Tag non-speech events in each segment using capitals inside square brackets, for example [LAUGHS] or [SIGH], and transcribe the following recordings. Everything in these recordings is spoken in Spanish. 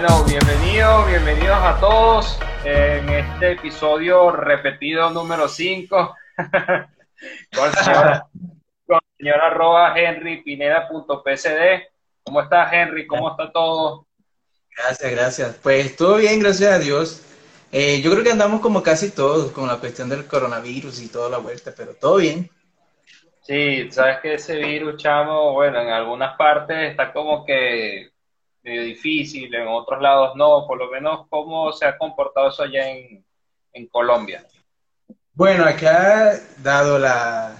Bueno, bienvenidos, bienvenidos a todos en este episodio repetido número 5 [LAUGHS] con el señor, con el señor arroba henrypineda.pcd. ¿Cómo está Henry? ¿Cómo está todo? Gracias, gracias. Pues todo bien, gracias a Dios. Eh, yo creo que andamos como casi todos con la cuestión del coronavirus y toda la vuelta, pero todo bien. Sí, sabes que ese virus, chamo, bueno, en algunas partes está como que medio difícil, en otros lados no, por lo menos cómo se ha comportado eso allá en, Colombia. Bueno, acá, dado la,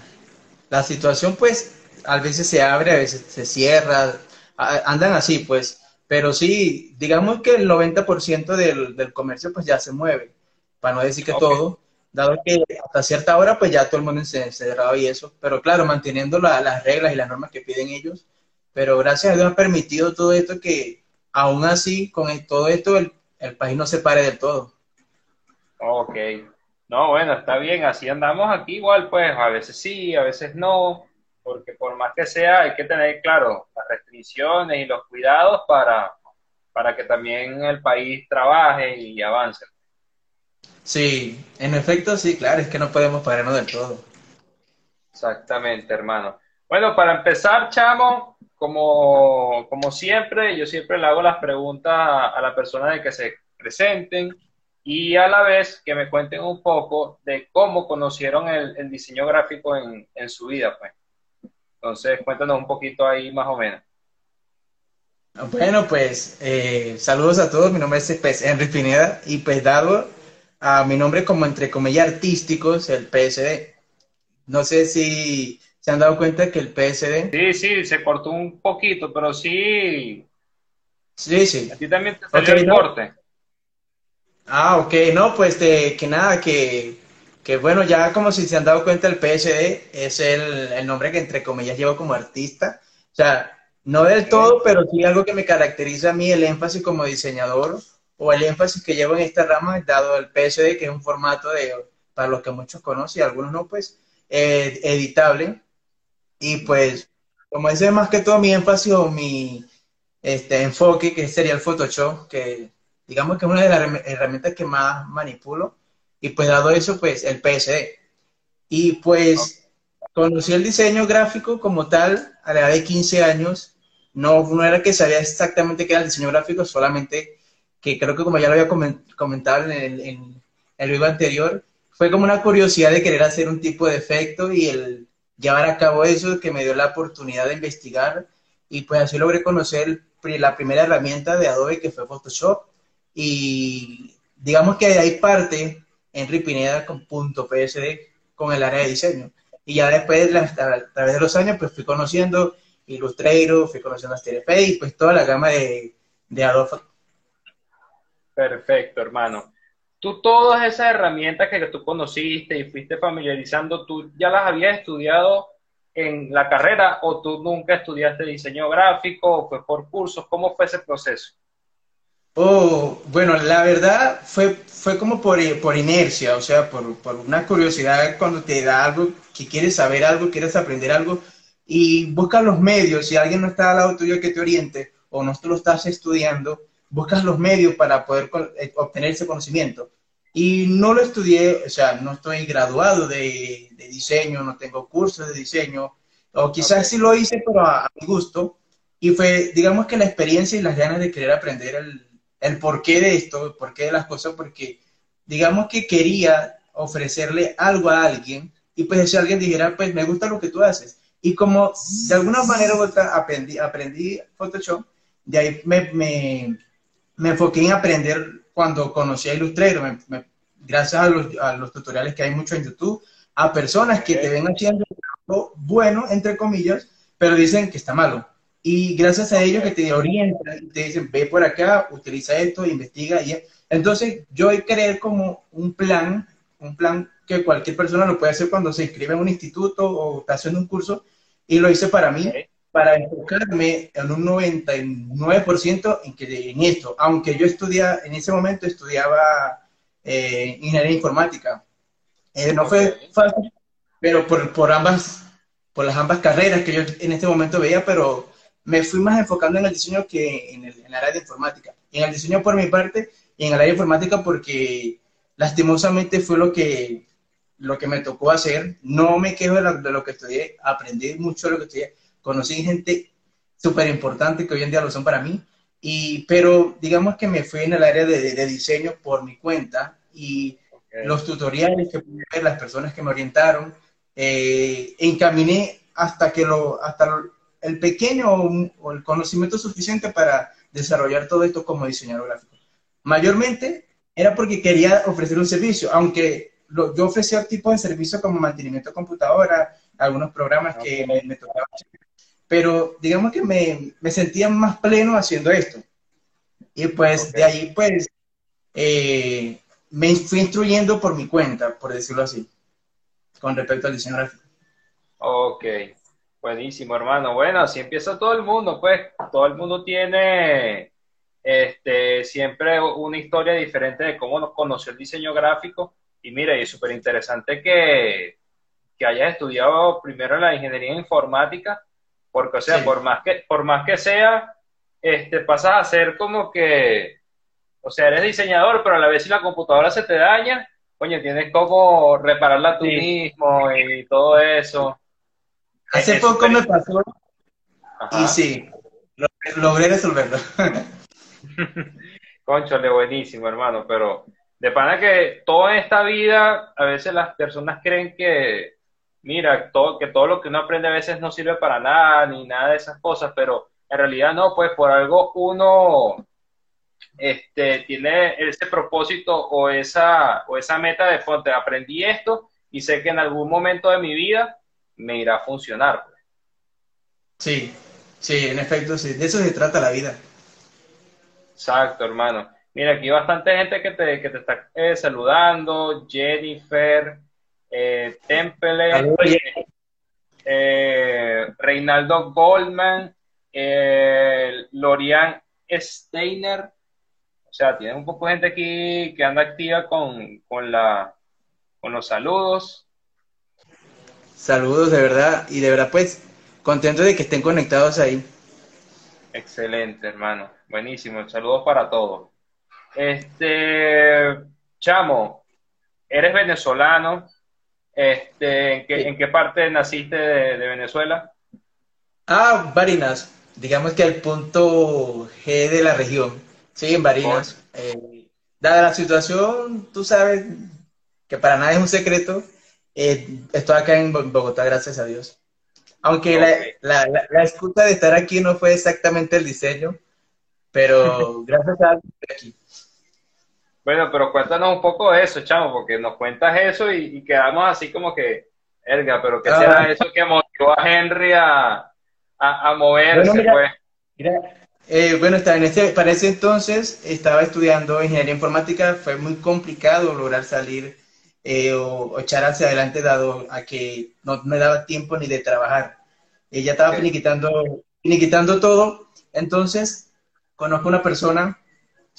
la situación, pues a veces se abre, a veces se cierra, andan así, pues, pero sí, digamos que el 90% del, del comercio pues ya se mueve, para no decir que todo, dado que hasta cierta hora pues ya todo el mundo se encerrado y eso, pero claro, manteniendo las reglas y las normas que piden ellos, pero gracias a Dios ha permitido todo esto que aún así, con todo esto, el, país no se pare del todo. Ok. No, bueno, está bien, así andamos aquí igual, pues a veces sí, a veces no, porque por más que sea, hay que tener claro las restricciones y los cuidados para, para que también el país trabaje y avance. Sí, en efecto, sí, claro, es que no podemos pararnos del todo. Exactamente, hermano. Bueno, para empezar, chamo, como, como siempre, yo siempre le hago las preguntas a, la persona de que se presenten y a la vez que me cuenten un poco de cómo conocieron el, diseño gráfico en, su vida, pues. Entonces, cuéntanos un poquito ahí más o menos. Bueno, pues eh, saludos a todos, mi nombre es pues, Henry Pineda y pues dado a mi nombre como entre comillas artísticos, el PSD. No sé si ¿Se han dado cuenta que el PSD? Sí, sí, se cortó un poquito, pero sí. Sí, sí. A ti también te salió el corte. Ah, ok, no, pues que nada, que, que bueno, ya como si se han dado cuenta, el PSD es el, el nombre que entre comillas llevo como artista. O sea, no del todo, pero sí algo que me caracteriza a mí, el énfasis como diseñador o el énfasis que llevo en esta rama, dado el PSD, que es un formato de, para los que muchos conocen y algunos no, pues, eh, editable, y pues, como ese es más que todo mi énfasis o mi este, enfoque, que sería el Photoshop, que digamos que es una de las herramientas que más manipulo, y pues dado eso, pues el PSD. Y pues conocí el diseño gráfico como tal a la edad de 15 años. No, no era que sabía exactamente qué era el diseño gráfico, solamente que creo que como ya lo había comentado en el, en el video anterior, fue como una curiosidad de querer hacer un tipo de efecto y el llevar a cabo eso, que me dio la oportunidad de investigar y pues así logré conocer la primera herramienta de Adobe que fue Photoshop y digamos que ahí parte Henry Pineda con punto PSD con el área de diseño. Y ya después, a través de los años, pues fui conociendo Illustrator, fui conociendo After Effects y pues toda la gama de, de Adobe. Perfecto, hermano tú todas esas herramientas que tú conociste y fuiste familiarizando, ¿tú ya las habías estudiado en la carrera o tú nunca estudiaste diseño gráfico o fue por cursos? ¿Cómo fue ese proceso? Oh, bueno, la verdad fue, fue como por, por inercia, o sea, por, por, una curiosidad cuando te da algo, que quieres saber algo, quieres aprender algo y buscas los medios, si alguien no está al lado tuyo que te oriente o no tú lo estás estudiando, buscas los medios para poder eh, obtener ese conocimiento. Y no lo estudié, o sea, no estoy graduado de, diseño, no tengo cursos de diseño, o quizás sí lo hice, pero a, mi gusto. Y fue, digamos que la experiencia y las ganas de querer aprender el, el porqué de esto, el porqué de las cosas, porque digamos que quería ofrecerle algo a alguien y pues si alguien dijera, pues me gusta lo que tú haces. Y como de alguna manera aprendí, aprendí Photoshop, de ahí me, me me enfoqué en aprender cuando conocí a Illustrator, gracias a los, a los, tutoriales que hay mucho en YouTube, a personas que te ven haciendo algo bueno, entre comillas, pero dicen que está malo. Y gracias a ellos que te orientan, te dicen, ve por acá, utiliza esto, investiga. Y... Entonces, yo creer como un plan, un plan que cualquier persona lo puede hacer cuando se inscribe en un instituto o está haciendo un curso, y lo hice para mí para enfocarme en un 99% en, que, en esto, aunque yo estudiaba, en ese momento estudiaba eh, ingeniería informática. Eh, no fue fácil, pero por, por, ambas, por las ambas carreras que yo en este momento veía, pero me fui más enfocando en el diseño que en el, área de informática. en el diseño por mi parte y en el área de informática porque lastimosamente fue lo que, lo que me tocó hacer. No me quejo de lo, que estudié, aprendí mucho de lo que estudié, conocí gente súper importante que hoy en día lo son para mí, y, pero digamos que me fui en el área de, de diseño por mi cuenta y los tutoriales que pude ver, las personas que me orientaron, eh, encaminé hasta que lo, hasta el pequeño o, el conocimiento suficiente para desarrollar todo esto como diseñador gráfico. Mayormente era porque quería ofrecer un servicio, aunque yo ofrecía tipo de servicio como mantenimiento de computadora, algunos programas que me, me tocaban, pero digamos que me, me, sentía más pleno haciendo esto. Y pues de ahí pues eh, me fui instruyendo por mi cuenta, por decirlo así, con respecto al diseño gráfico. Ok, buenísimo, hermano. Bueno, así empieza todo el mundo, pues. Todo el mundo tiene este, siempre una historia diferente de cómo conoció el diseño gráfico. Y mira, y es súper interesante que, que hayas estudiado primero la ingeniería informática, porque, o sea, por, más que, por más que sea, este, pasas a ser como que o sea, eres diseñador, pero a la vez si la computadora se te daña, coño, tienes como repararla tú mismo y todo eso. Hace poco me pasó y sí, logré resolverlo. [LAUGHS] Conchole, buenísimo, hermano, pero de pana que toda esta vida, a veces las personas creen que, mira, todo, que todo lo que uno aprende a veces no sirve para nada, ni nada de esas cosas, pero en realidad no, pues por algo uno este, tiene ese propósito o esa, o esa meta de fuente, aprendí esto y sé que en algún momento de mi vida me irá a funcionar. Pues. Sí, sí, en efecto, sí, de eso se trata la vida. Exacto, hermano. Mira, aquí hay bastante gente que te, que te está eh, saludando, Jennifer, eh, Temple, eh, Reinaldo Goldman, Lorian Steiner, o sea, tiene un poco de gente aquí que anda activa con, la, con los saludos. Saludos, de verdad. Y de verdad, pues, contento de que estén conectados ahí. Excelente, hermano. Buenísimo. Saludos para todos. Este, Chamo, eres venezolano. Este, ¿en qué, parte naciste de, de, Venezuela? Ah, Barinas. Digamos que el punto G de la región. Sí, en Barinas. Eh, dada la situación, tú sabes que para nada es un secreto. Eh, estoy acá en Bogotá, gracias a Dios. Aunque la, la, la, excusa de estar aquí no fue exactamente el diseño, pero [LAUGHS] gracias a Dios estoy aquí. Bueno, pero cuéntanos un poco de eso, chamo, porque nos cuentas eso y, quedamos así como que, Erga, pero ¿qué será ah. eso que motivó a Henry a, a, moverse? mira, pues? Eh, bueno, estaba en este, para ese entonces estaba estudiando ingeniería informática, fue muy complicado lograr salir eh, o, echar hacia adelante dado a que no me daba tiempo ni de trabajar. Ella estaba finiquitando, finiquitando todo, entonces conozco una persona,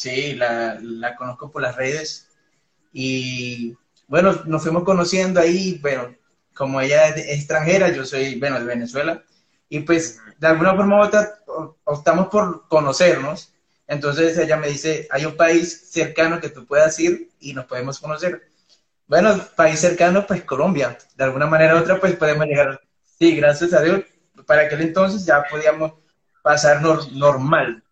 sí, la, la conozco por las redes y bueno, nos fuimos conociendo ahí, bueno, como ella es extranjera, yo soy, bueno, de Venezuela, y pues de alguna forma u otra optamos por conocernos. Entonces ella me dice, hay un país cercano que tú puedas ir y nos podemos conocer. Bueno, país cercano, pues Colombia. De alguna manera u otra, pues podemos llegar. Sí, gracias a Dios. Para aquel entonces ya podíamos pasar normal.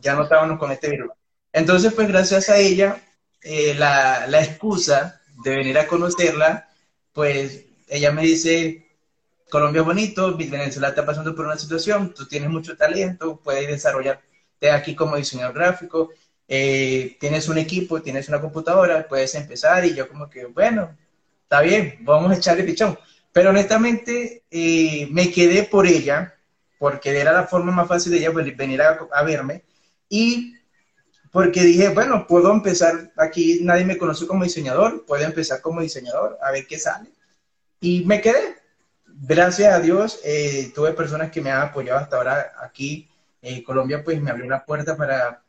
Ya no estábamos con este virus. Entonces, pues gracias a ella, eh, la, la excusa de venir a conocerla, pues ella me dice, Colombia es bonito, Venezuela está pasando por una situación, tú tienes mucho talento, puedes desarrollarte aquí como diseñador gráfico, eh, tienes un equipo, tienes una computadora, puedes empezar y yo como que, bueno, está bien, vamos a echarle pichón. Pero honestamente eh, me quedé por ella, porque era la forma más fácil de ella venir a, verme y porque dije, bueno, puedo empezar aquí, nadie me conoce como diseñador, puedo empezar como diseñador, a ver qué sale. Y me quedé, gracias a Dios, eh, tuve personas que me han apoyado hasta ahora aquí. en Colombia, pues me abrió la puerta para,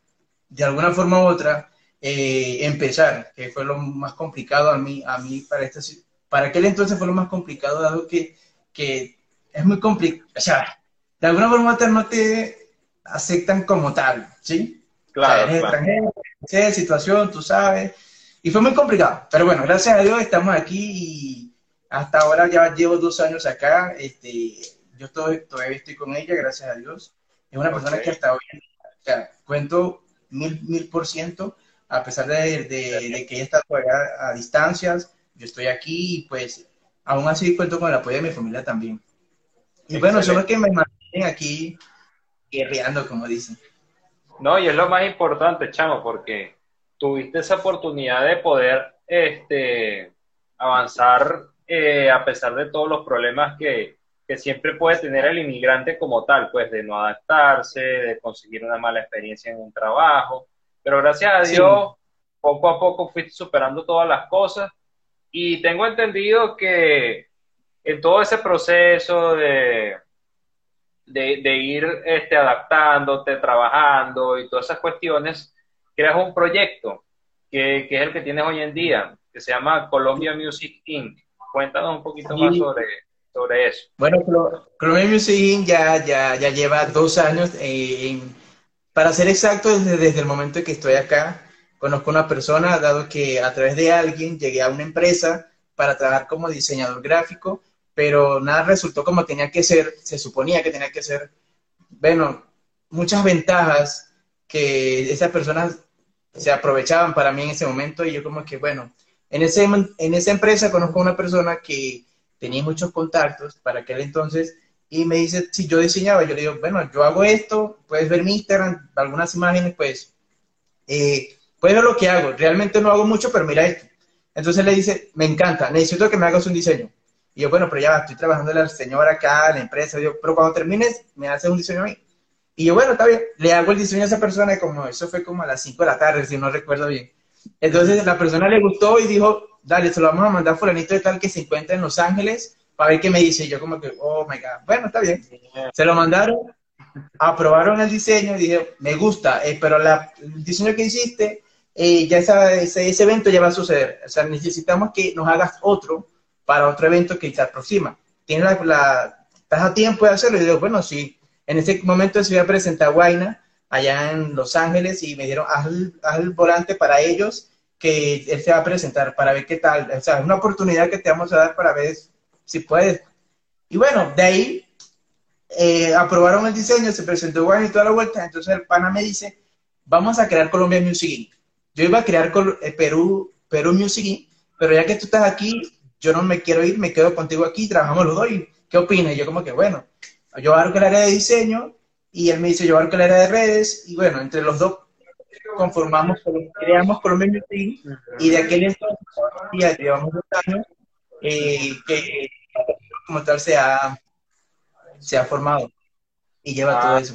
de alguna forma u otra, eh, empezar, que fue lo más complicado a mí, a mí para esta, para aquel entonces fue lo más complicado, dado que, que es muy complicado, o sea, de alguna forma no te aceptan como tal, ¿sí? Claro. extranjero, situación, tú sabes. Y fue muy complicado. Pero bueno, gracias a Dios estamos aquí y hasta ahora ya llevo dos años acá. Este, yo todavía, todavía estoy con ella, gracias a Dios. Es una persona que hasta hoy, o sea, cuento mil, mil por ciento, a pesar de, de, que ella está todavía a distancias, yo estoy aquí y pues aún así cuento con el apoyo de mi familia también. Y bueno, son los que me mantienen aquí guerreando, como dicen. No, y es lo más importante, chamo, porque tuviste esa oportunidad de poder este, avanzar eh, a pesar de todos los problemas que, que, siempre puede tener el inmigrante como tal, pues de no adaptarse, de conseguir una mala experiencia en un trabajo. Pero gracias a Dios, poco a poco fuiste superando todas las cosas y tengo entendido que en todo ese proceso de, de, ir este, adaptándote, trabajando y todas esas cuestiones, creas un proyecto que, que, es el que tienes hoy en día, que se llama Colombia Music Inc. Cuéntanos un poquito más sobre, sobre eso. Bueno, Colombia Music Inc. ya, ya, ya lleva dos años. Eh, para ser exacto, desde, desde el momento que estoy acá, conozco una persona, dado que a través de alguien llegué a una empresa para trabajar como diseñador gráfico, pero nada resultó como tenía que ser, se suponía que tenía que ser. Bueno, muchas ventajas que esas personas se aprovechaban para mí en ese momento y yo como que, bueno, en, ese, en esa empresa conozco a una persona que tenía muchos contactos para aquel entonces y me dice si yo diseñaba, yo le digo, bueno, yo hago esto, puedes ver mi Instagram, algunas imágenes, pues eh, puedes ver lo que hago. Realmente no hago mucho, pero mira esto. Entonces le dice, me encanta, necesito que me hagas un diseño. Y yo, bueno, pero ya estoy trabajando la señora acá, la empresa. Yo, pero cuando termines, me haces un diseño a mí. Y yo, bueno, está bien. Le hago el diseño a esa persona y como eso fue como a las 5 de la tarde, si no recuerdo bien. Entonces la persona le gustó y dijo, dale, se lo vamos a mandar a fulanito de tal que se encuentra en Los Ángeles para ver qué me dice. Y yo como que, oh my God, bueno, está bien. Se lo mandaron, aprobaron el diseño y dije, me gusta, eh, pero la, el diseño que hiciste eh, ya ese, ese, evento ya va a suceder. O sea, necesitamos que nos hagas otro para otro evento que se aproxima. ¿Tienes la, ¿Estás a tiempo de hacerlo? Y digo, bueno, sí. En ese momento se iba a presentar Guaina allá en Los Ángeles y me dieron, haz el, volante para ellos que él se va a presentar para ver qué tal. O sea, es una oportunidad que te vamos a dar para ver si puedes. Y bueno, de ahí eh, aprobaron el diseño, se presentó Guaina y toda la vuelta. Entonces el pana me dice, vamos a crear Colombia Music yo iba a crear eh, Perú, Perú Music, pero ya que tú estás aquí, yo no me quiero ir, me quedo contigo aquí, trabajamos los dos. ¿Qué opinas? yo como que, bueno, yo abarco el área de diseño y él me dice, yo abarco el área de redes y bueno, entre los dos conformamos, creamos Colombia Music y de aquel entonces ya llevamos dos años eh, que como tal se ha, se ha formado y lleva todo ah. eso.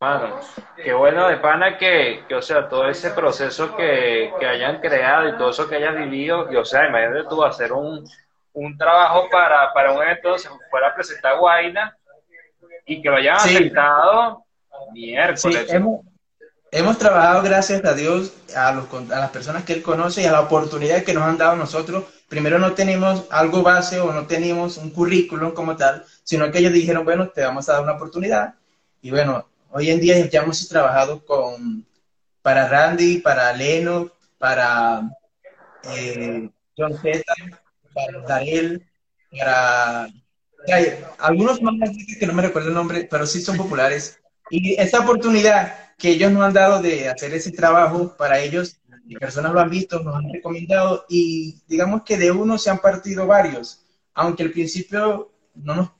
Mano, qué bueno de pana que, que, o sea, todo ese proceso que, que, hayan creado y todo eso que hayas vivido, y, o sea, imagínate tú hacer un, un trabajo para, para un evento, se fuera a presentar Guaina y que lo hayan aceptado miércoles. Sí, hemos, hemos, trabajado, gracias a Dios, a, los, a las personas que él conoce y a la oportunidad que nos han dado nosotros. Primero no tenemos algo base o no tenemos un currículum como tal, sino que ellos dijeron, bueno, te vamos a dar una oportunidad. Y bueno, Hoy en día ya hemos trabajado con, para Randy, para Leno, para eh, John Z, para Darel, para... Hay algunos más que no me recuerdo el nombre, pero sí son populares. Y esa oportunidad que ellos nos han dado de hacer ese trabajo para ellos, personas lo han visto, nos han recomendado y digamos que de uno se han partido varios, aunque al principio no nos,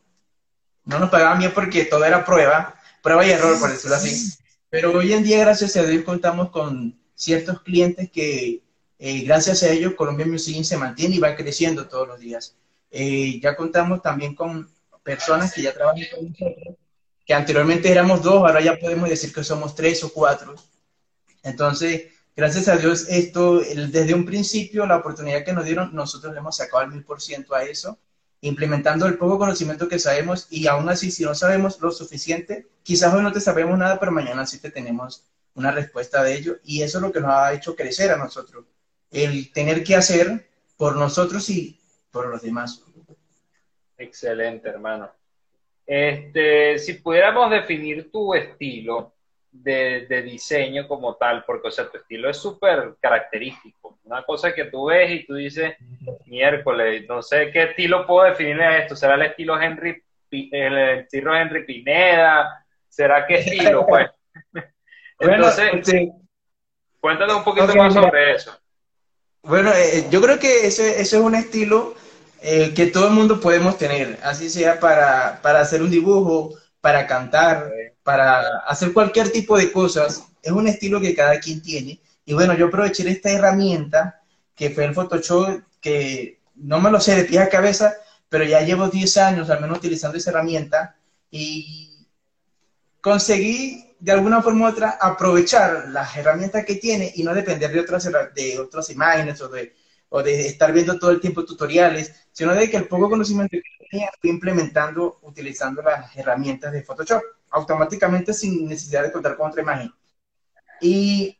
no nos pagaban bien porque todo era prueba, prueba y error, por decirlo así. Pero hoy en día, gracias a Dios, contamos con ciertos clientes que, eh, gracias a ellos, Colombia Music se mantiene y va creciendo todos los días. Eh, ya contamos también con personas que ya trabajan con nosotros, que anteriormente éramos dos, ahora ya podemos decir que somos tres o cuatro. Entonces, gracias a Dios, esto, desde un principio, la oportunidad que nos dieron, nosotros le hemos sacado el mil por ciento a eso implementando el poco conocimiento que sabemos y aún así si no sabemos lo suficiente, quizás hoy no te sabemos nada, pero mañana sí te tenemos una respuesta de ello y eso es lo que nos ha hecho crecer a nosotros, el tener que hacer por nosotros y por los demás. Excelente, hermano. Este, si pudiéramos definir tu estilo de, de diseño como tal, porque o sea, tu estilo es súper característico. Una cosa que tú ves y tú dices, miércoles, no sé qué estilo puedo definir a esto. ¿Será el estilo Henry, el estilo Henry Pineda? ¿Será qué estilo? [LAUGHS] Pues. Entonces, este, cuéntanos un poquito más sobre eso. Bueno, eh, yo creo que ese, ese es un estilo eh, que todo el mundo podemos tener, así sea para, para hacer un dibujo, para cantar, para hacer cualquier tipo de cosas. Es un estilo que cada quien tiene. Y bueno, yo aproveché esta herramienta que fue el Photoshop, que no me lo sé de pie a cabeza, pero ya llevo 10 años al menos utilizando esa herramienta y conseguí de alguna forma u otra aprovechar las herramientas que tiene y no depender de otras, de otras imágenes o de estar viendo todo el tiempo tutoriales, sino de que el poco conocimiento que tenía fui implementando utilizando las herramientas de Photoshop, automáticamente sin necesidad de contar con otra imagen. Y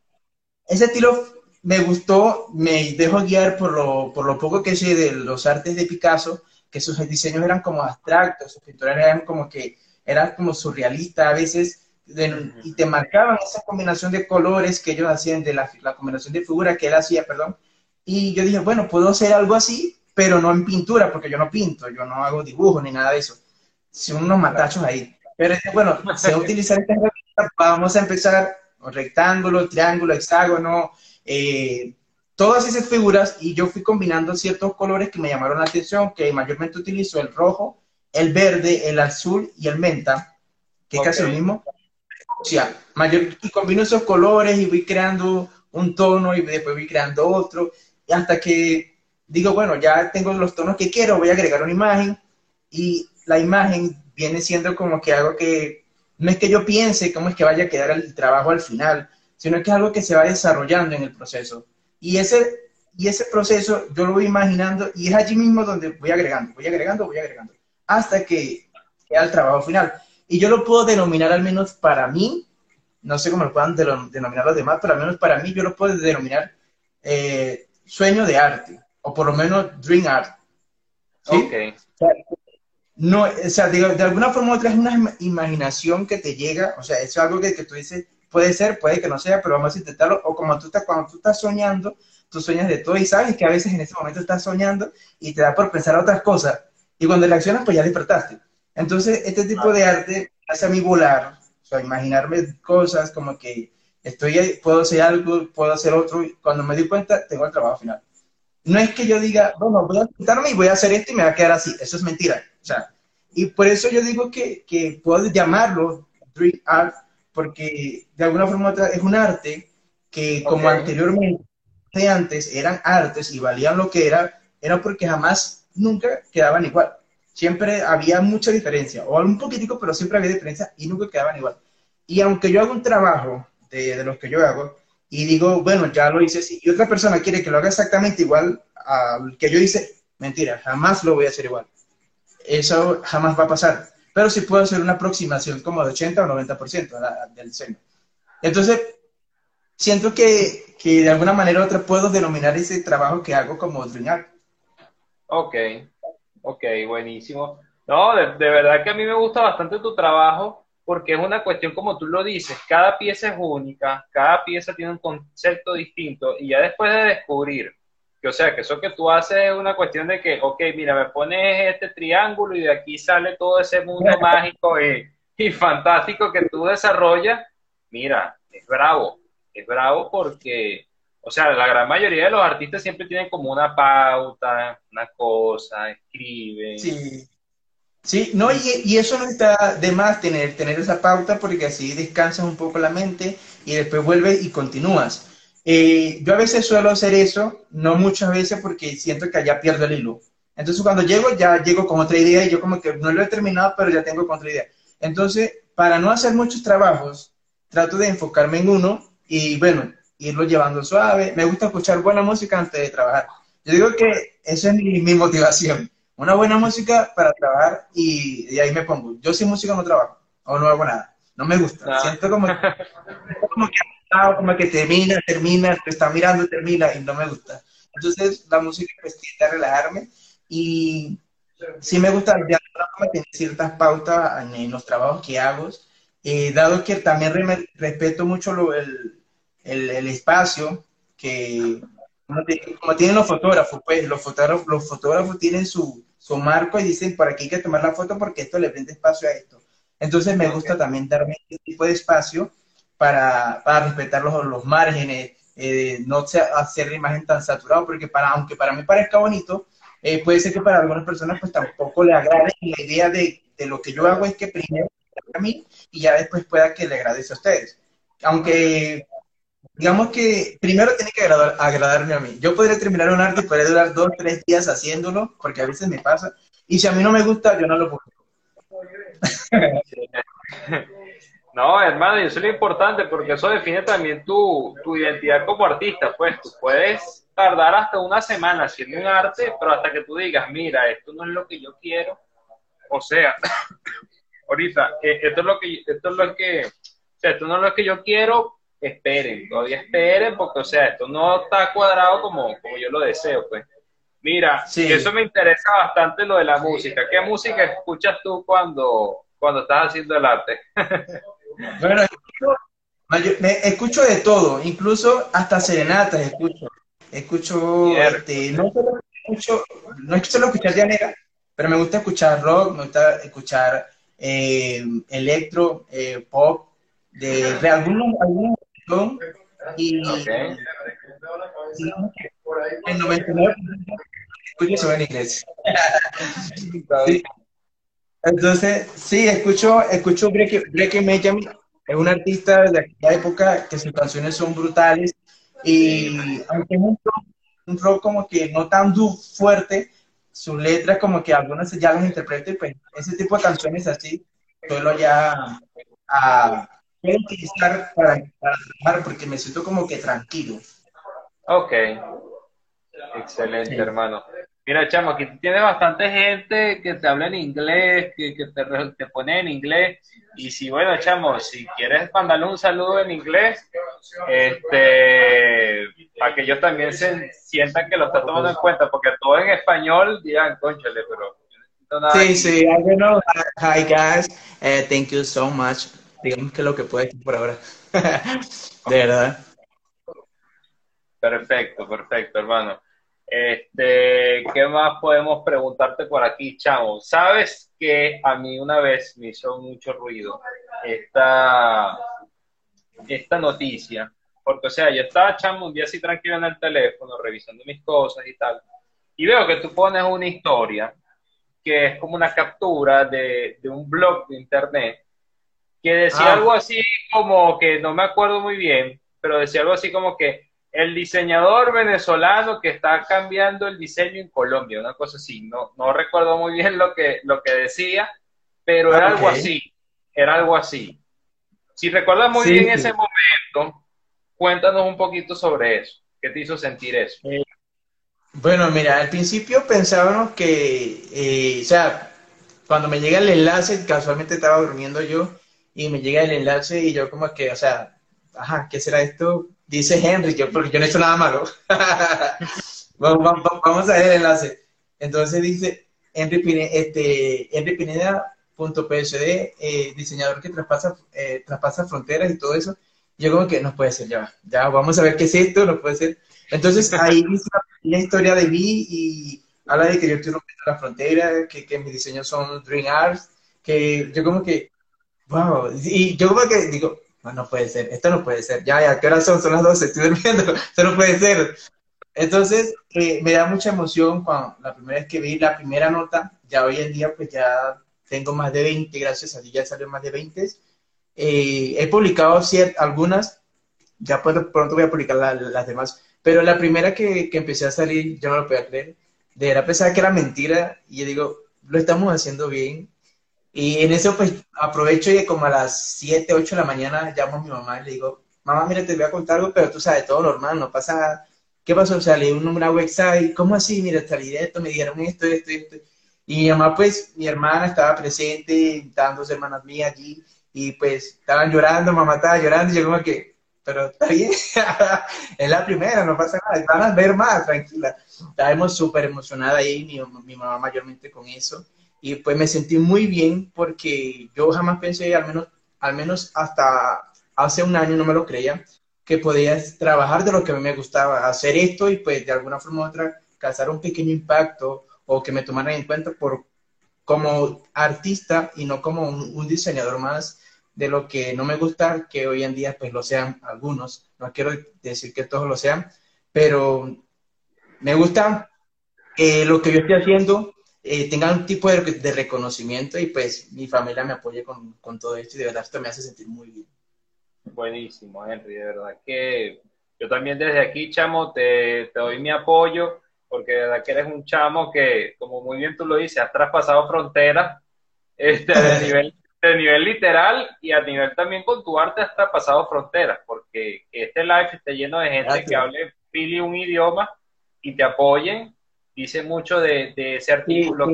ese estilo me gustó, me dejo guiar por lo, por lo poco que sé de los artes de Picasso, que sus diseños eran como abstractos, sus pinturas eran como que, eran como surrealistas a veces, y te marcaban esa combinación de colores que ellos hacían, de la, la combinación de figuras que él hacía, perdón, y yo dije, bueno, puedo hacer algo así, pero no en pintura, porque yo no pinto, yo no hago dibujos ni nada de eso. Son unos matachos ahí. Pero bueno, sé utilizar esta herramienta, vamos a empezar rectángulo, triángulo, hexágono, eh, todas esas figuras y yo fui combinando ciertos colores que me llamaron la atención, que mayormente utilizo el rojo, el verde, el azul y el menta, que es casi lo mismo. O sea, mayor, y combino esos colores y voy creando un tono y después voy creando otro hasta que digo, bueno, ya tengo los tonos que quiero, voy a agregar una imagen y la imagen viene siendo como que algo que no es que yo piense cómo es que vaya a quedar el trabajo al final, sino que es algo que se va desarrollando en el proceso. Y ese, y ese proceso yo lo voy imaginando y es allí mismo donde voy agregando, voy agregando, voy agregando, hasta que queda el trabajo final. Y yo lo puedo denominar al menos para mí, no sé cómo lo puedan denominar los demás, pero al menos para mí yo lo puedo denominar eh, sueño de arte, o por lo menos dream art. ¿sí? No, o sea, de, alguna forma u otra es una imaginación que te llega, o sea, es algo que, que, tú dices, puede ser, puede que no sea, pero vamos a intentarlo, o como tú estás, cuando tú estás soñando, tú sueñas de todo y sabes que a veces en ese momento estás soñando y te da por pensar otras cosas, y cuando reaccionas, pues ya despertaste. Entonces, este tipo de arte hace a mí volar, o sea, imaginarme cosas como que estoy, puedo hacer algo, puedo hacer otro, y cuando me di cuenta, tengo el trabajo final. No es que yo diga, bueno, voy a quitarme y voy a hacer esto y me va a quedar así, eso es mentira. O sea, y por eso yo digo que, que puedo llamarlo Dream Art, porque de alguna forma u otra es un arte que como anteriormente, antes eran artes y valían lo que era, era porque jamás, nunca quedaban igual. Siempre había mucha diferencia, o un poquitico, pero siempre había diferencia y nunca quedaban igual. Y aunque yo hago un trabajo de, los que yo hago y digo, bueno, ya lo hice así, y otra persona quiere que lo haga exactamente igual al que yo hice, mentira, jamás lo voy a hacer igual. Eso jamás va a pasar. Pero sí puedo hacer una aproximación como de 80 o 90% del diseño. Entonces, siento que, que, de alguna manera u otra puedo denominar ese trabajo que hago como Dream Ok, ok, buenísimo. No, de, de, verdad que a mí me gusta bastante tu trabajo porque es una cuestión, como tú lo dices, cada pieza es única, cada pieza tiene un concepto distinto y ya después de descubrir que, o sea, que eso que tú haces es una cuestión de que, ok, mira, me pones este triángulo y de aquí sale todo ese mundo [LAUGHS] mágico y, y fantástico que tú desarrollas, mira, es bravo, es bravo porque, o sea, la gran mayoría de los artistas siempre tienen como una pauta, una cosa, escriben. Sí Sí, no, y, eso no está de más tener, tener esa pauta porque así descansas un poco la mente y después vuelves y continúas. Eh, yo a veces suelo hacer eso, no muchas veces porque siento que allá pierdo el hilo. Entonces cuando llego ya llego con otra idea y yo como que no lo he terminado, pero ya tengo otra idea. Entonces, para no hacer muchos trabajos, trato de enfocarme en uno y bueno, irlo llevando suave. Me gusta escuchar buena música antes de trabajar. Yo digo que esa es mi motivación una buena música para trabajar y, ahí me pongo. Yo sin música no trabajo o no hago nada. No me gusta. Siento como, [LAUGHS] como que como que termina, termina, te está mirando, termina y no me gusta. Entonces la música pues tiende a relajarme y sí me gusta, de tener ciertas pautas en, los trabajos que hago, eh, dado que también respeto mucho lo, el, el, espacio que, como, tienen los fotógrafos, pues los fotógrafos, los fotógrafos tienen su, su marco y dicen, por aquí hay que tomar la foto porque esto le prende espacio a esto. Entonces me gusta también darme este tipo de espacio para, para respetar los, los márgenes, eh, no hacer la imagen tan saturada, porque para, aunque para mí parezca bonito, eh, puede ser que para algunas personas pues tampoco le agrade y la idea de, de, lo que yo hago es que primero a mí y ya después pueda que le agrade a ustedes. Aunque digamos que primero tiene que agradar, agradarme a mí. Yo podría terminar un arte y podría durar dos, tres días haciéndolo, porque a veces me pasa. Y si a mí no me gusta, yo no lo puedo. [LAUGHS] No, hermano, y eso es lo importante porque eso define también tu, tu identidad como artista. Pues tú puedes tardar hasta una semana haciendo un arte, pero hasta que tú digas, mira, esto no es lo que yo quiero. O sea, [COUGHS] ahorita, eh, esto es lo que, esto es lo que, o sea, esto no es lo que yo quiero, esperen, todavía esperen, porque, o sea, esto no está cuadrado como, como yo lo deseo, pues. Mira, sí. eso me interesa bastante lo de la música. ¿Qué música escuchas tú cuando, cuando estás haciendo el arte? [LAUGHS] bueno, me escucho de todo, incluso hasta serenatas escucho. Escucho, este, no solo escucho, no es solo escuchar llanera, pero me gusta escuchar rock, me gusta escuchar eh, electro, eh, pop, de, de algún, algún y okay. el 99 escucho en inglés. [LAUGHS] Entonces, sí, escucho, escucho Breaking es un artista de aquella época que sus canciones son brutales y aunque es un rock, como que no tan fuerte, sus letras como que algunas ya las interpreto y pues ese tipo de canciones así suelo ya a, utilizar para, trabajar porque me siento como que tranquilo. Ok, excelente hermano. Mira, chamo, aquí tienes bastante gente que te habla en inglés, que, te, te, pone en inglés. Y si, bueno, chamo, si quieres mandarle un saludo en inglés, este, para que ellos también se sientan que lo están tomando en cuenta, porque todo en español dirán, conchale, pero. Sí, sí, I know. Hi, guys. Uh, thank you so much. Digamos que lo que puedes por ahora. [LAUGHS] De verdad. Perfecto, perfecto, hermano. Este, ¿qué más podemos preguntarte por aquí, chamo? Sabes que a mí una vez me hizo mucho ruido esta, esta noticia, porque, o sea, yo estaba, chamo, un día así tranquilo en el teléfono, revisando mis cosas y tal, y veo que tú pones una historia que es como una captura de, de un blog de internet que decía ah. algo así como que no me acuerdo muy bien, pero decía algo así como que el diseñador venezolano que está cambiando el diseño en Colombia, una cosa así. No, no recuerdo muy bien lo que, lo que decía, pero era algo así. Era algo así. Si recuerdas muy bien ese momento, cuéntanos un poquito sobre eso. ¿Qué te hizo sentir eso? Eh, bueno, mira, al principio pensábamos que, eh, o sea, cuando me llega el enlace, casualmente estaba durmiendo yo, y me llega el enlace y yo como que, o sea, ajá, ¿qué será esto? Dice Henry, yo, porque yo no he hecho nada malo. [LAUGHS] vamos, a ver el enlace. Entonces dice Henry, Pineda, este, Henry Pineda.psd, eh, diseñador que traspasa, eh, traspasa fronteras y todo eso. Yo como que no puede ser, ya, ya vamos a ver qué es esto, no puede ser. Entonces ahí [LAUGHS] dice la, historia de mí y habla de que yo estoy rompiendo la frontera, que, que mis diseños son Dream Arts, que yo como que, wow, y yo como que digo, no, puede ser, esto no puede ser, ya, ya, ¿qué hora son? Son las 12, estoy [LAUGHS] durmiendo, esto no puede ser. Entonces, eh, me da mucha emoción cuando la primera vez que vi la primera nota, ya hoy en día pues ya tengo más de 20, gracias a Dios ya salió más de 20. Eh, he publicado algunas, ya pronto, pronto voy a publicar las demás, pero la primera que, que, empecé a salir, yo no lo podía creer, de verdad pensaba que era mentira, y yo digo, lo estamos haciendo bien, y en eso, pues, aprovecho y como a las 7, 8 de la mañana llamo a mi mamá y le digo, mamá, mira, te voy a contar algo, pero tú sabes, todo normal, no pasa ¿Qué pasó? O sea, leí un website, ¿cómo así? Mira, salí de esto, me dijeron esto, esto, esto. Y mi mamá, pues, mi hermana estaba presente, estaban dos hermanas mías allí, y pues estaban llorando, mamá estaba llorando, y yo como que, pero está bien, [LAUGHS] es la primera, no pasa nada, van a ver más, tranquila. Estábamos súper emocionada ahí, mi, mi mamá mayormente con eso. Y pues me sentí muy bien porque yo jamás pensé, al menos, al menos hasta hace un año no me lo creía, que podía trabajar de lo que a mí me gustaba, hacer esto y pues de alguna forma u otra causar un pequeño impacto o que me tomaran en cuenta por como artista y no como un, diseñador más de lo que no me gusta que hoy en día pues lo sean algunos. No quiero decir que todos lo sean, pero me gusta que lo que yo estoy haciendo eh, tenga un tipo de, de, reconocimiento y pues mi familia me apoye con, con, todo esto y de verdad esto me hace sentir muy bien. Buenísimo, Henry, de verdad que yo también desde aquí, chamo, te, te doy mi apoyo porque de verdad que eres un chamo que, como muy bien tú lo dices, has traspasado fronteras este, de, [LAUGHS] nivel, de nivel literal y a nivel también con tu arte has traspasado fronteras, porque este live esté lleno de gente que hable pili un idioma y te apoyen, dice mucho de, de ese artículo.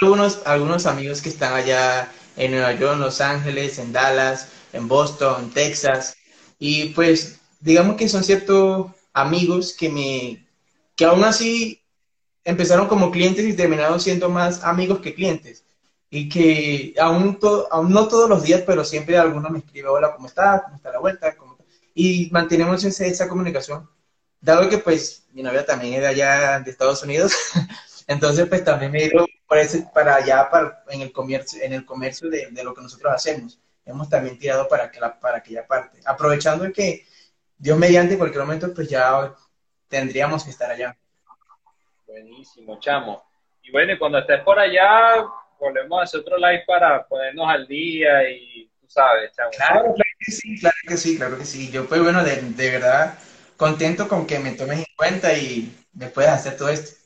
algunos, algunos amigos que están allá en Nueva York, en Los Ángeles, en Dallas, en Boston, en Texas, y pues digamos que son ciertos amigos que me, que aún así empezaron como clientes y terminaron siendo más amigos que clientes. Y que aún, aún no todos los días, pero siempre alguno me escribe, hola, ¿cómo estás? ¿Cómo está la vuelta? Y mantenemos esa, esa comunicación. Dado que pues mi novia también es de allá de Estados Unidos, [LAUGHS] entonces pues también me dio para, para allá, para, en el comercio, en el comercio de, de, lo que nosotros hacemos. Hemos también tirado para, que la, para aquella parte. Aprovechando que Dios mediante en cualquier momento pues ya tendríamos que estar allá. Buenísimo, chamo. Y bueno, cuando estés por allá, volvemos a hacer otro live para ponernos al día y tú sabes, chamo. Claro, claro que sí, claro que sí, claro que sí. Yo pues bueno, de, de verdad contento con que me tomes en cuenta y me puedas hacer todo esto.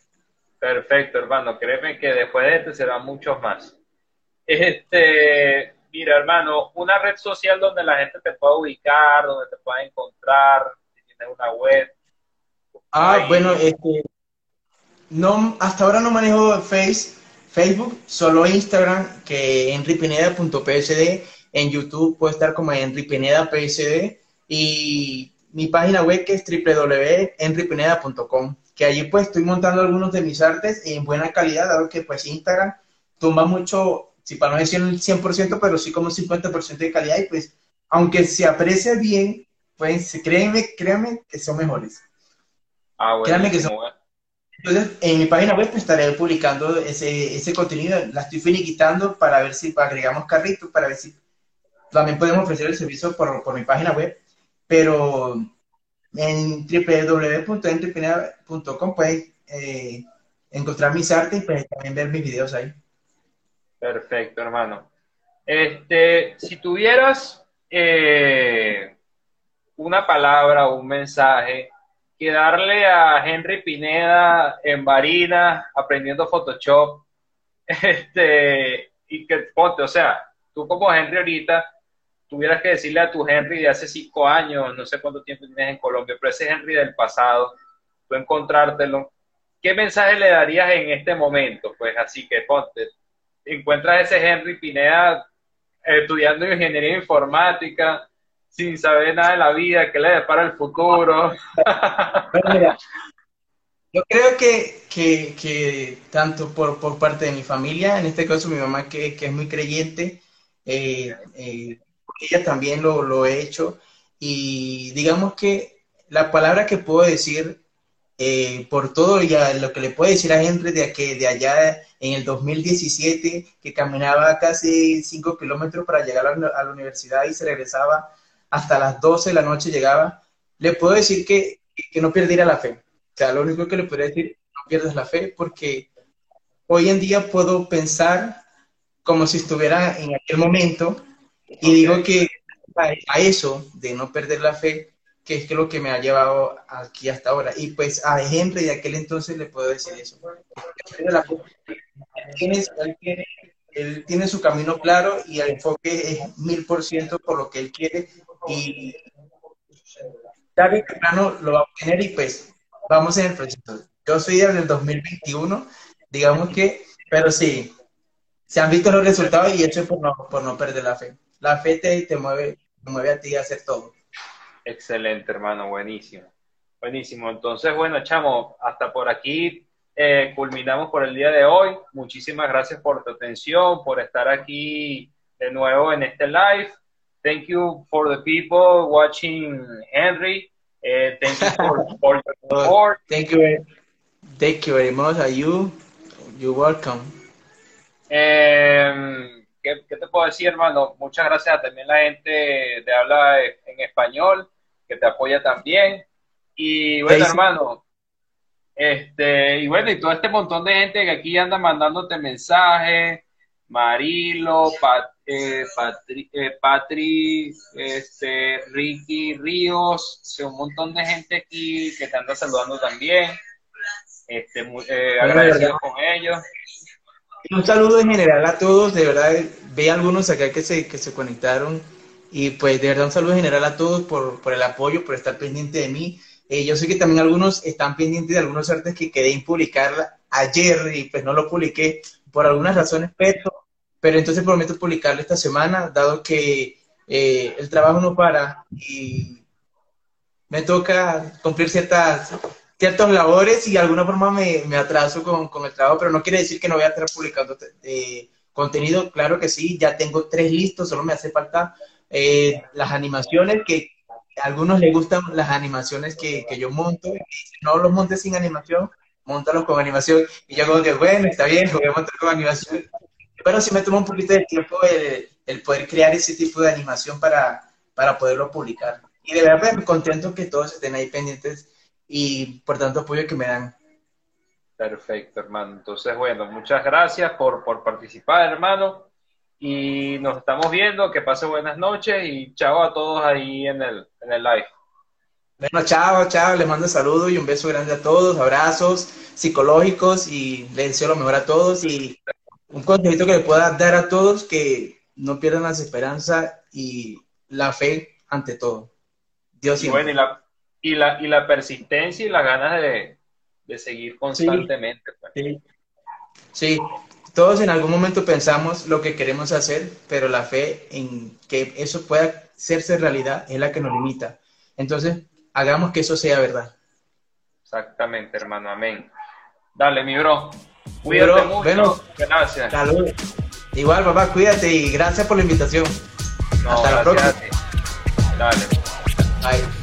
Perfecto, hermano. Créeme que después de este serán muchos más. Este, mira, hermano, una red social donde la gente te pueda ubicar, donde te pueda encontrar, si tienes una web, Ah, bueno, este, no, hasta ahora no manejo face, Facebook, solo Instagram, que enripineda.psd, en YouTube puede estar como enripineda.psd y mi página web que es www.enripineda.com, que allí pues estoy montando algunos de mis artes en buena calidad, dado que pues Instagram tumba mucho, si para no decir el 100%, pero sí como 50% de calidad y pues aunque se aprecia bien, pues créanme, créanme que son mejores. Ah, bueno. que Entonces, en mi página web pues, estaré publicando ese, ese contenido. La estoy finiquitando para ver si agregamos carritos, para ver si también podemos ofrecer el servicio por, por mi página web. Pero en www.entrepreneur.com puedes eh, encontrar mis artes y pues, también ver mis videos ahí. Perfecto, hermano. Este, si tuvieras eh, una palabra o un mensaje que darle a Henry Pineda en Barina aprendiendo Photoshop. [LAUGHS] Este, y que ponte, o sea, tú como Henry ahorita tuvieras que decirle a tu Henry de hace cinco años, no sé cuánto tiempo tienes en Colombia, pero ese Henry del pasado, tú encontrártelo, ¿qué mensaje le darías en este momento? Pues así que ponte, encuentras ese Henry Pineda estudiando ingeniería informática, sin saber nada de la vida, que le depara el futuro. [LAUGHS] yo creo que, que, tanto por, por, parte de mi familia, en este caso mi mamá que, que es muy creyente, eh, eh, ella también lo, lo he hecho, y digamos que la palabra que puedo decir eh, por todo ya lo que le puedo decir a Henry de, que de allá en el 2017, que caminaba casi 5 kilómetros para llegar a la, universidad y se regresaba hasta las 12 de la noche llegaba, le puedo decir que, que no perdiera la fe. O sea, lo único que le podría decir, no pierdas la fe, porque hoy en día puedo pensar como si estuviera en aquel momento y digo que a, eso de no perder la fe, que es que lo que me ha llevado aquí hasta ahora. Y pues a ejemplo de aquel entonces le puedo decir eso. él tiene su camino claro y el enfoque es mil por ciento por lo que él quiere y tarde temprano lo va a obtener y pues vamos en el proceso. Yo soy del 2021, digamos que, pero sí, se han visto los resultados y eso es por no, por no perder la fe. La fe te, te, mueve, te mueve a ti a hacer todo. Excelente, hermano, buenísimo. Buenísimo. Entonces, bueno, chamo, hasta por aquí eh, culminamos por el día de hoy. Muchísimas gracias por tu atención, por estar aquí de nuevo en este live. Thank you for the people watching Henry. Uh, thank you for, [LAUGHS] for your support. Thank you, thank you very much. Are you? You're welcome. Eh, ¿qué, ¿qué, te puedo decir, hermano? Muchas gracias también a la gente de habla en español que te apoya también. Y bueno, hermano, este, y bueno, y todo este montón de gente que aquí anda mandándote mensajes, Marilo, Pat, eh, Patri, eh, Patri, este, Ricky Ríos, un montón de gente aquí que te anda saludando también. Este, eh, agradecido con ellos. Un saludo en general a todos, de verdad, ve algunos acá que se, que se conectaron y pues de verdad un saludo en general a todos por, por el apoyo, por estar pendiente de mí. Eh, yo sé que también algunos están pendientes de algunos artes que quedé publicar ayer y pues no lo publiqué por algunas razones, pero, pero entonces prometo publicarlo esta semana, dado que eh, el trabajo no para y me toca cumplir ciertas ciertas labores y de alguna forma me, me atraso con, con, el trabajo, pero no quiere decir que no voy a estar publicando eh, contenido, claro que sí, ya tengo tres listos, solo me hace falta eh, las animaciones que a algunos les gustan las animaciones que, que yo monto, no los montes sin animación, montalos con animación. Y yo como que, bueno, está bien, voy a montar con animación. Pero sí me toma un poquito de tiempo el, el, poder crear ese tipo de animación para, para poderlo publicar. Y de verdad me contento que todos estén ahí pendientes y por tanto apoyo que me dan. Perfecto, hermano. Entonces, bueno, muchas gracias por, por participar, hermano. Y nos estamos viendo. Que pase buenas noches y chao a todos ahí en el, en el live. Bueno, chao, chao. Les mando saludos y un beso grande a todos. Abrazos psicológicos y les deseo lo mejor a todos. Y un consejito que le pueda dar a todos que no pierdan la esperanza y la fe ante todo. Dios y bueno, y la, y la, y la persistencia y las ganas de, de seguir constantemente. Pues. Sí. sí. todos en algún momento pensamos lo que queremos hacer, pero la fe en que eso pueda hacerse realidad es la que nos limita. Entonces, hagamos que eso sea verdad. Exactamente, hermano. Amén. Dale, mi bro. Cuídate bro, mucho. Bueno, gracias. Salud. Igual, papá, cuídate y gracias por la invitación. No, Hasta la próxima. Dale. Bye.